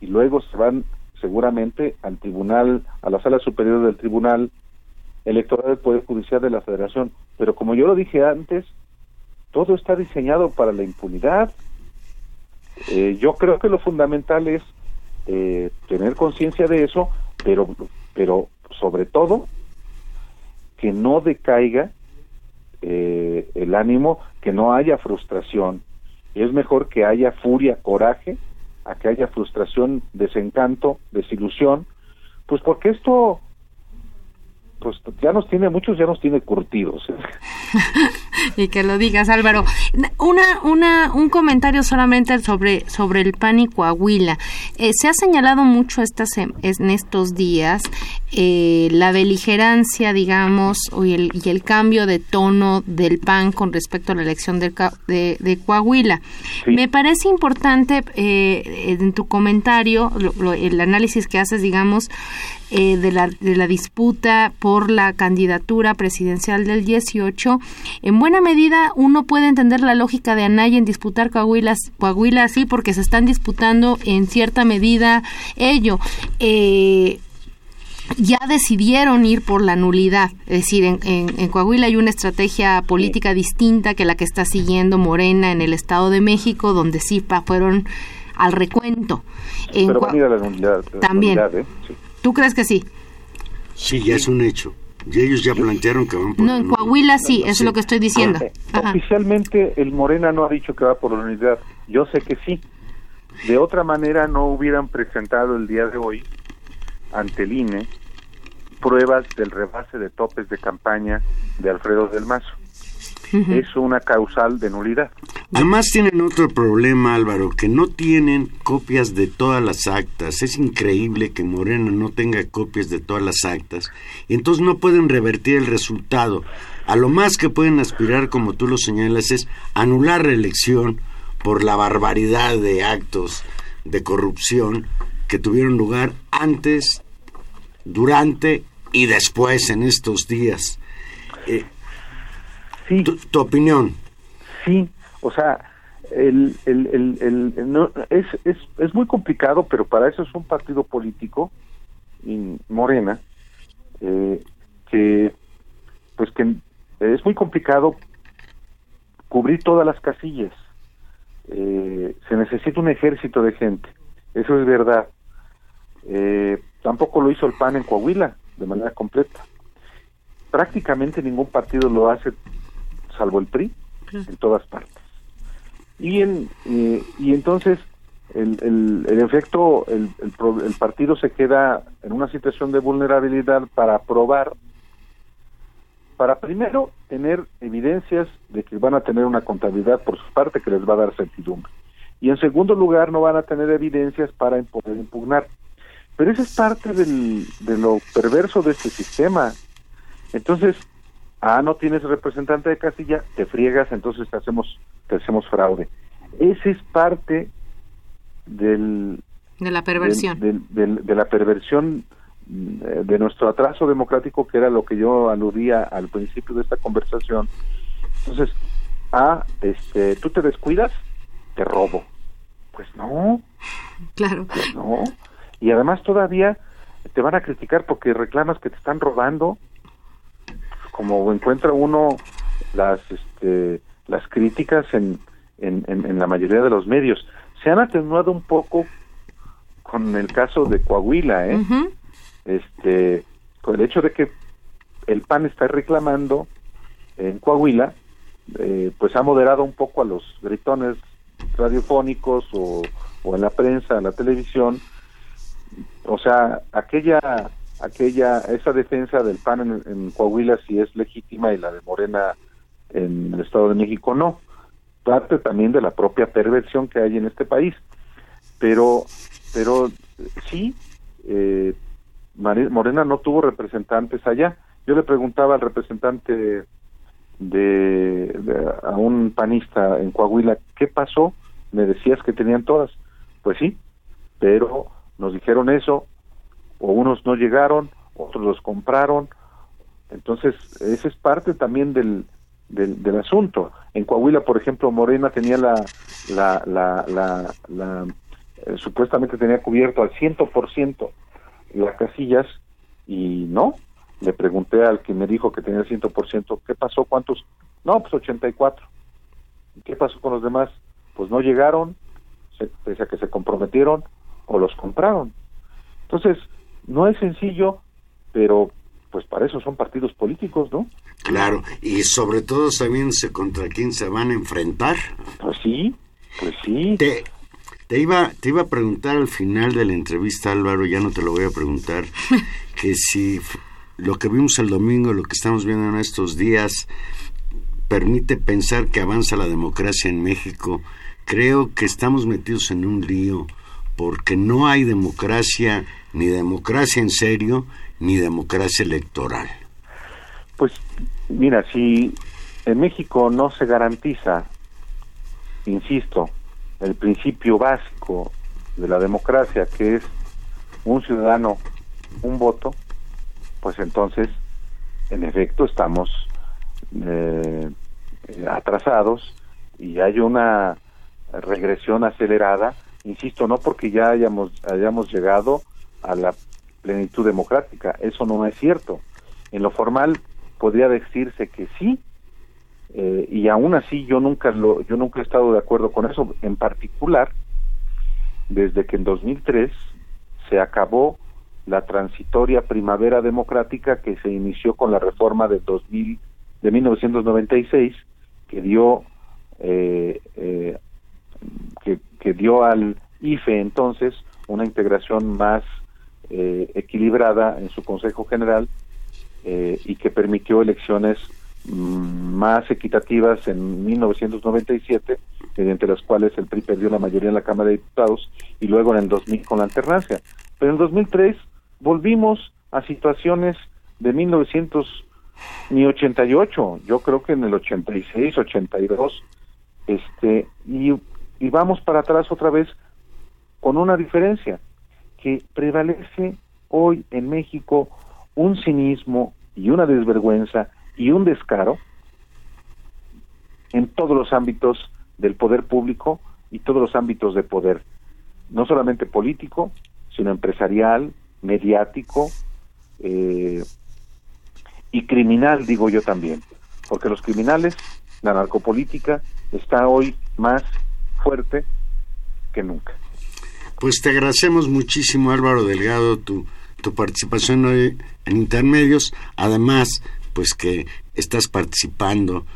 y luego se van seguramente al tribunal, a la sala superior del tribunal electoral del Poder Judicial de la Federación. Pero como yo lo dije antes, todo está diseñado para la impunidad. Eh, yo creo que lo fundamental es eh, tener conciencia de eso, pero, pero sobre todo que no decaiga eh, el ánimo, que no haya frustración. Es mejor que haya furia, coraje, a que haya frustración, desencanto, desilusión, pues porque esto pues ya nos tiene, muchos ya nos tiene curtidos. y que lo digas, Álvaro. Una, una, un comentario solamente sobre, sobre el PAN y Coahuila. Eh, se ha señalado mucho estas, en estos días eh, la beligerancia, digamos, y el, y el cambio de tono del PAN con respecto a la elección de, de, Coahuila. Me parece importante eh, en tu comentario, el análisis que haces, digamos, eh, de, la, de la disputa por la candidatura presidencial del 18, en buena medida uno puede entender la lógica de Anaya en disputar Coahuila, Coahuila así porque se están disputando en cierta medida ello. Eh, ya decidieron ir por la nulidad. Es decir, en, en, Coahuila hay una estrategia política distinta que la que está siguiendo Morena en el Estado de México, donde sí fueron al recuento. Pero la nulidad. También. ¿eh? ¿Tú crees que sí? Sí, ya es un hecho. Y ellos ya plantearon que van por No, en Coahuila sí, eso es lo que estoy diciendo. Oficialmente el Morena no ha dicho que va por la unidad. Yo sé que sí. De otra manera no hubieran presentado el día de hoy ante el INE pruebas del rebase de topes de campaña de Alfredo del Mazo es una causal de nulidad. Además tienen otro problema, Álvaro, que no tienen copias de todas las actas. Es increíble que Morena no tenga copias de todas las actas. Y entonces no pueden revertir el resultado. A lo más que pueden aspirar, como tú lo señalas, es anular la elección por la barbaridad de actos de corrupción que tuvieron lugar antes, durante y después en estos días. Eh, tu, opinión. Sí, o sea, el, el, el, no, es, es, es muy complicado, pero para eso es un partido político, Morena, eh, que pues que es muy complicado cubrir todas las casillas. Eh, se necesita un ejército de gente, eso es verdad. Eh, tampoco lo hizo el PAN en Coahuila de manera completa. Prácticamente ningún partido lo hace salvo el PRI, en todas partes. Y, en, eh, y entonces, el, el, el efecto, el, el, partido se queda en una situación de vulnerabilidad para probar, para primero tener evidencias de que van a tener una contabilidad por su parte que les va a dar certidumbre. Y en segundo lugar, no van a tener evidencias para poder impugnar. Pero esa es parte del, de lo perverso de este sistema. Entonces, ah, no tienes representante de casilla, te friegas, entonces te hacemos, te hacemos fraude. Ese es parte del... De la perversión. de la perversión mm, de nuestro atraso democrático, que era lo que yo aludía al principio de esta conversación. Entonces, ah, este, tú te descuidas, te robo. Pues no. Claro. Pues no. Y además todavía te van a criticar porque reclamas que te están robando como encuentra uno las este, las críticas en, en, en, la mayoría de los medios. Se han atenuado un poco con el caso de Coahuila eh este con el hecho de que el PAN está reclamando en Coahuila eh, pues ha moderado un poco a los gritones radiofónicos o, o en la prensa, en la televisión. O sea aquella aquella esa defensa del PAN en, Coahuila si es legítima y la de Morena en el Estado de México no. Parte también de la propia perversión que hay en este país. Pero pero sí eh, Morena no tuvo representantes allá. Yo le preguntaba al representante de, a un panista en Coahuila qué pasó me decías que tenían todas. Pues sí pero nos dijeron eso o unos no llegaron, otros los compraron. Entonces, ese es parte también del, del, asunto. En Coahuila, por ejemplo, Morena tenía la, la, la, la, eh, supuestamente tenía cubierto al ciento por ciento las casillas y no. Le pregunté al que me dijo que tenía el ciento por ciento, ¿qué pasó? ¿Cuántos? No, pues 84. ¿Qué pasó con los demás? Pues no llegaron, pese a que se comprometieron o los compraron. Entonces, no es sencillo, pero pues para eso son partidos políticos, ¿no? Claro, y sobre todo sabiéndose contra quién se van a enfrentar. Pues sí, pues sí. Te, te, iba, te iba a preguntar al final de la entrevista, Álvaro, ya no te lo voy a preguntar, que si lo que vimos el domingo, lo que estamos viendo en estos días, permite pensar que avanza la democracia en México. Creo que estamos metidos en un lío porque no hay democracia, ni democracia en serio, ni democracia electoral. Pues mira, si en México no se garantiza, insisto, el principio básico de la democracia, que es un ciudadano, un voto, pues entonces, en efecto, estamos eh, atrasados y hay una regresión acelerada, insisto, no porque ya hayamos, hayamos llegado a la plenitud democrática, eso no es cierto. En lo formal podría decirse que sí, eh, y aún así yo nunca lo, yo nunca he estado de acuerdo con eso, en particular desde que en 2003 se acabó la transitoria primavera democrática que se inició con la reforma de 2000 de 1996 que dio eh, eh, que, que, dio al IFE entonces una integración más eh, equilibrada en su Consejo General y que permitió elecciones mm, más equitativas en 1997, mediante las cuales el PRI perdió la mayoría en la Cámara de Diputados y luego en el 2000 con la alternancia. Pero en 2003 volvimos a situaciones de 1900 ni 88, yo creo que en el 86, 82, este, y, y vamos para atrás otra vez con una diferencia, que prevalece hoy en México un cinismo y una desvergüenza y un descaro en todos los ámbitos del poder público y todos los ámbitos de poder, no solamente político, sino empresarial, mediático, eh, y criminal, digo yo también, porque los criminales, la narcopolítica está hoy más fuerte que nunca. Pues te agradecemos muchísimo Álvaro Delgado tu, tu participación hoy en Intermedios, además pues que estás participando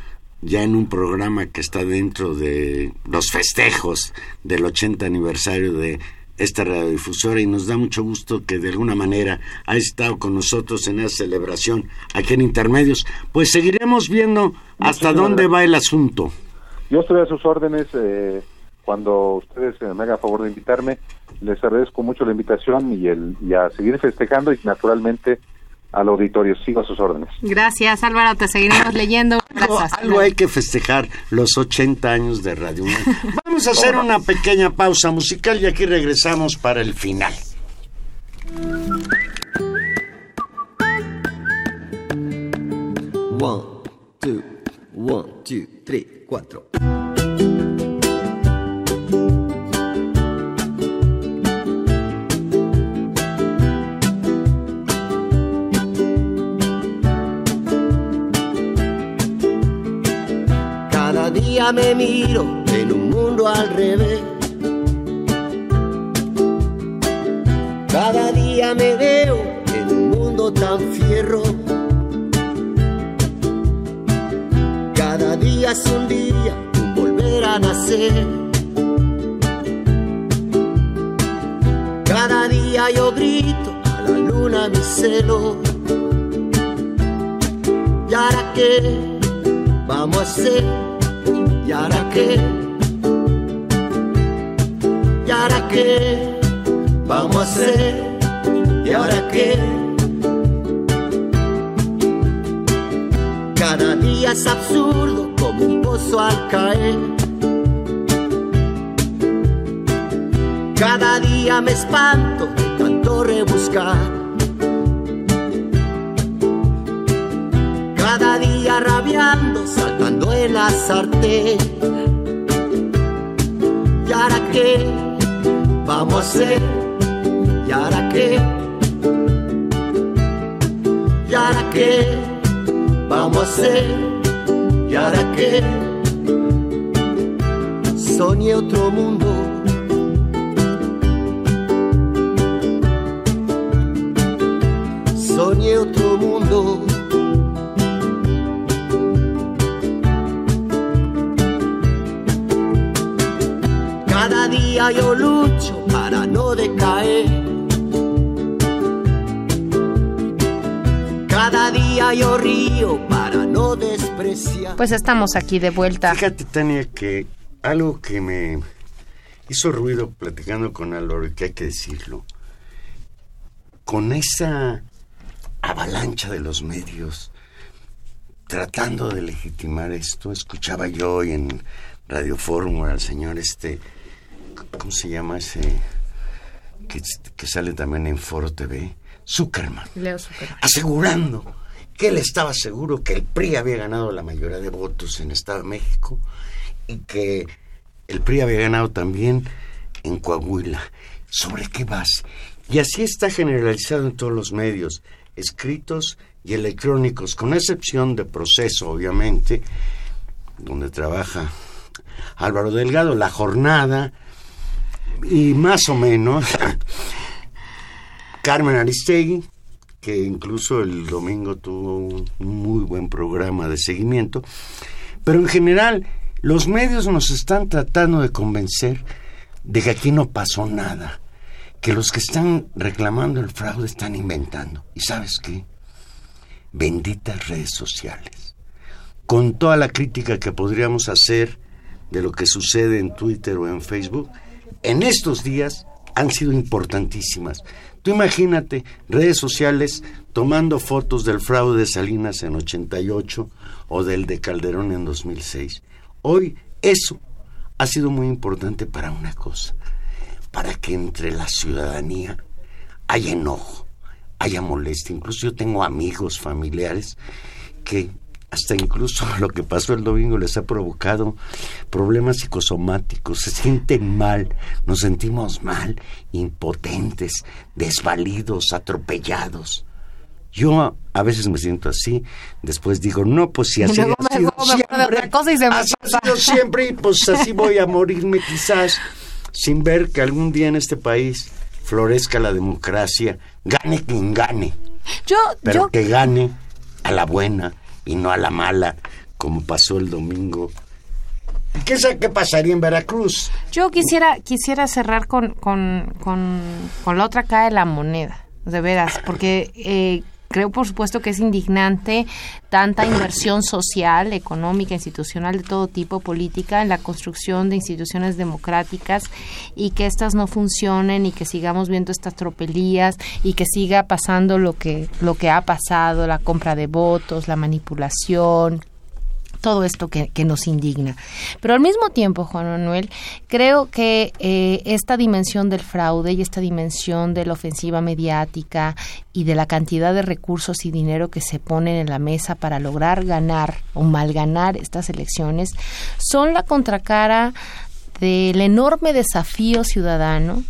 ya en un programa que está dentro de los festejos del 80 aniversario de esta radiodifusora y nos da mucho gusto que de alguna manera ha estado con nosotros en esa celebración aquí en Intermedios. Pues seguiremos viendo hasta dónde va el asunto. Yo estoy a sus órdenes eh, cuando ustedes me hagan favor de invitarme. Les agradezco mucho la invitación y, el, y a seguir festejando y naturalmente al auditorio. Sigo a sus órdenes. Gracias, Álvaro. Te seguiremos leyendo. Gracias. Algo, hay que festejar los 80 años de Radio Vamos a hacer una pequeña pausa musical y aquí regresamos para el final. One, two, one, two, three, cuatro. Día me miro en un mundo al revés. Cada día me veo en un mundo tan fierro. Cada día es un día, un volver a nacer. Cada día yo grito a la luna mi celo. ¿Y ahora qué vamos a hacer? ¿Y ahora qué? Vamos a hacer. ¿Y ahora qué? Cada día es absurdo como un pozo al caer. Cada día me espanto tanto rebuscar. Cada día rabiando en la sartén. ¿Y ahora qué vamos a hacer? ¿Y ahora qué? ¿Y ahora qué vamos a hacer? ¿Y ahora qué? soñé otro mundo. Pues estamos aquí de vuelta. Fíjate, Tania, que algo que me hizo ruido platicando con y que hay que decirlo, con esa avalancha de los medios tratando de legitimar esto, escuchaba yo hoy en Radio Fórmula al señor este, ¿cómo se llama ese? Que, que sale también en Foro TV, Zuckerman Leo Zuckerman. asegurando que él estaba seguro que el PRI había ganado la mayoría de votos en Estado de México y que el PRI había ganado también en Coahuila. ¿Sobre qué base? Y así está generalizado en todos los medios, escritos y electrónicos, con excepción de proceso, obviamente, donde trabaja Álvaro Delgado, la jornada, y más o menos Carmen Aristegui, que incluso el domingo tuvo un muy buen programa de seguimiento, pero en general los medios nos están tratando de convencer de que aquí no pasó nada, que los que están reclamando el fraude están inventando. ¿Y sabes qué? Benditas redes sociales. Con toda la crítica que podríamos hacer de lo que sucede en Twitter o en Facebook, en estos días han sido importantísimas. Tú imagínate redes sociales tomando fotos del fraude de Salinas en 88 o del de Calderón en 2006. Hoy eso ha sido muy importante para una cosa, para que entre la ciudadanía haya enojo, haya molestia. Incluso yo tengo amigos, familiares que hasta incluso lo que pasó el domingo les ha provocado problemas psicosomáticos, se sienten mal, nos sentimos mal, impotentes, desvalidos, atropellados. Yo a veces me siento así, después digo, no, pues si así ha sido siempre, cosa y se me así ha pasa. sido siempre, y pues así voy a morirme quizás, sin ver que algún día en este país florezca la democracia, gane quien gane, Yo, pero yo que gane a la buena y no a la mala, como pasó el domingo. ¿Y ¿Qué, qué pasaría en Veracruz? Yo quisiera, quisiera cerrar con, con, con, con la otra cara de la moneda, de veras, porque eh, creo por supuesto que es indignante tanta inversión social, económica, institucional de todo tipo, política, en la construcción de instituciones democráticas y que éstas no funcionen y que sigamos viendo estas tropelías y que siga pasando lo que, lo que ha pasado, la compra de votos, la manipulación, todo esto que, que nos indigna. Pero al mismo tiempo, Juan Manuel, creo que eh, esta dimensión del fraude y esta dimensión de la ofensiva mediática y de la cantidad de recursos y dinero que se ponen en la mesa para lograr ganar o malganar estas elecciones son la contracara del enorme desafío ciudadano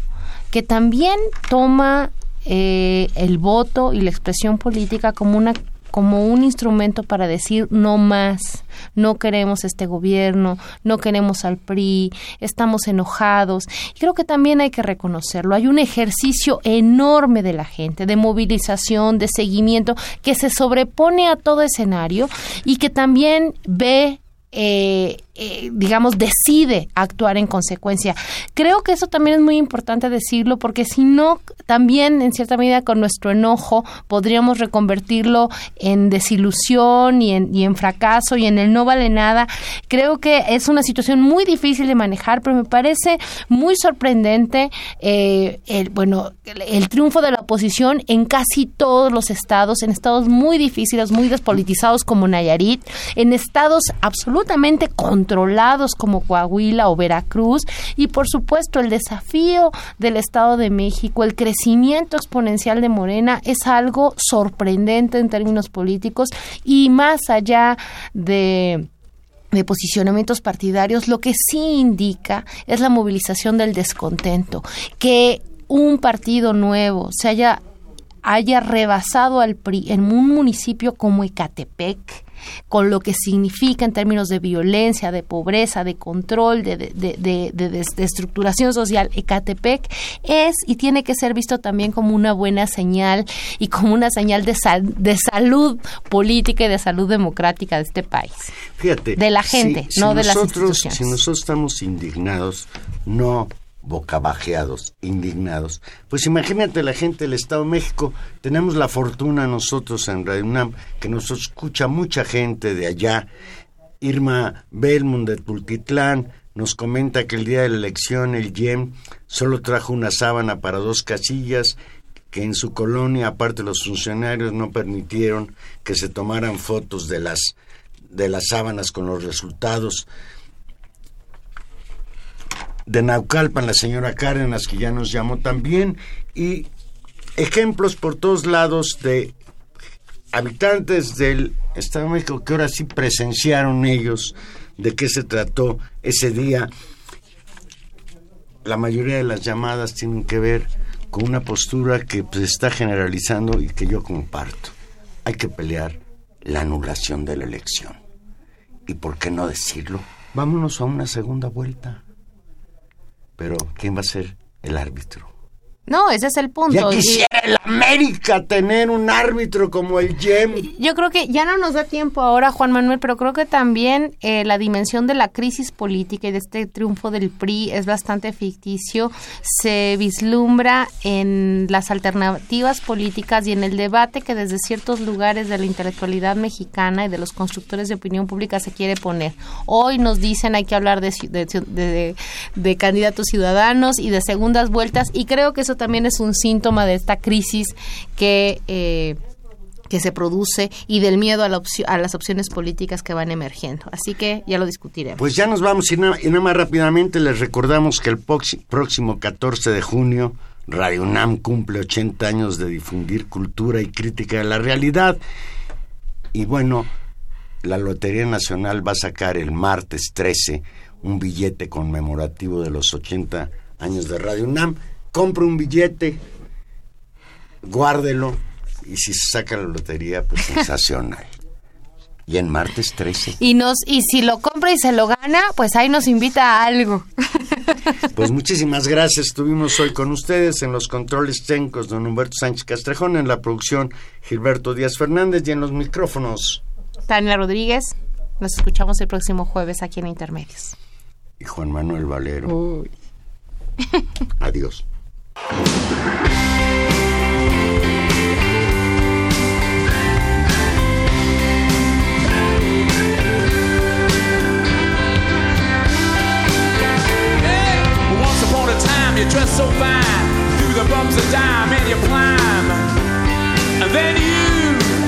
que también toma eh, el voto y la expresión política como una como un instrumento para decir no más, no queremos este gobierno, no queremos al PRI, estamos enojados. Creo que también hay que reconocerlo. Hay un ejercicio enorme de la gente, de movilización, de seguimiento, que se sobrepone a todo escenario y que también ve eh, eh, digamos, decide actuar en consecuencia. Creo que eso también es muy importante decirlo porque si no, también en cierta medida con nuestro enojo podríamos reconvertirlo en desilusión y en, y en fracaso y en el no vale nada. Creo que es una situación muy difícil de manejar, pero me parece muy sorprendente eh, el, bueno, el, el triunfo de la oposición en casi todos los estados, en estados muy difíciles, muy despolitizados como Nayarit, en estados absolutamente controlados como Coahuila o Veracruz y por supuesto el desafío del Estado de México, el crecimiento exponencial de Morena es algo sorprendente en términos políticos y más allá de de posicionamientos partidarios, lo que sí indica es la movilización del descontento, que un partido nuevo se haya haya rebasado al PRI en un municipio como Ecatepec, con lo que significa en términos de violencia, de pobreza, de control, de, de, de, de estructuración social Ecatepec, es y tiene que ser visto también como una buena señal y como una señal de, de salud política y de salud democrática de este país. Fíjate. De la gente, no de las instituciones. Si nosotros estamos indignados, no bocabajeados, indignados. Pues imagínate la gente del Estado de México, tenemos la fortuna nosotros en Radio UNAM, que nos escucha mucha gente de allá. Irma Belmund de Tultitlán nos comenta que el día de la elección el YEM solo trajo una sábana para dos casillas, que en su colonia, aparte los funcionarios, no permitieron que se tomaran fotos de las, de las sábanas con los resultados de Naucalpan, la señora Cárdenas, que ya nos llamó también, y ejemplos por todos lados de habitantes del Estado de México que ahora sí presenciaron ellos de qué se trató ese día. La mayoría de las llamadas tienen que ver con una postura que se pues, está generalizando y que yo comparto. Hay que pelear la anulación de la elección. ¿Y por qué no decirlo? Vámonos a una segunda vuelta. Pero ¿quién va a ser el árbitro? No, ese es el punto. Ya quisiera el América tener un árbitro como el Gem. Yo creo que ya no nos da tiempo ahora, Juan Manuel, pero creo que también eh, la dimensión de la crisis política y de este triunfo del PRI es bastante ficticio. Se vislumbra en las alternativas políticas y en el debate que desde ciertos lugares de la intelectualidad mexicana y de los constructores de opinión pública se quiere poner. Hoy nos dicen hay que hablar de, de, de candidatos ciudadanos y de segundas vueltas y creo que eso también es un síntoma de esta crisis que... Eh, que se produce y del miedo a, a, las opciones políticas que van emergiendo. Así que ya lo discutiremos. Pues ya nos vamos y nada, y nada más rápidamente les recordamos que el próximo 14 de junio Radio UNAM cumple 80 años de difundir cultura y crítica de la realidad. Y bueno, la Lotería Nacional va a sacar el martes 13 un billete conmemorativo de los 80 años de Radio UNAM compre un billete, guárdelo y si se saca la lotería, pues sensacional. Y en martes 13. Y, nos, y si lo compra y se lo gana, pues ahí nos invita a algo. Pues muchísimas gracias. Estuvimos hoy con ustedes en los controles técnicos, don Humberto Sánchez Castrejón, en la producción Gilberto Díaz Fernández y en los micrófonos. Tania Rodríguez. Nos escuchamos el próximo jueves aquí en Intermedios. Y Juan Manuel Valero. Adiós. you dress so fine Through the bumps of dime and you climb And then you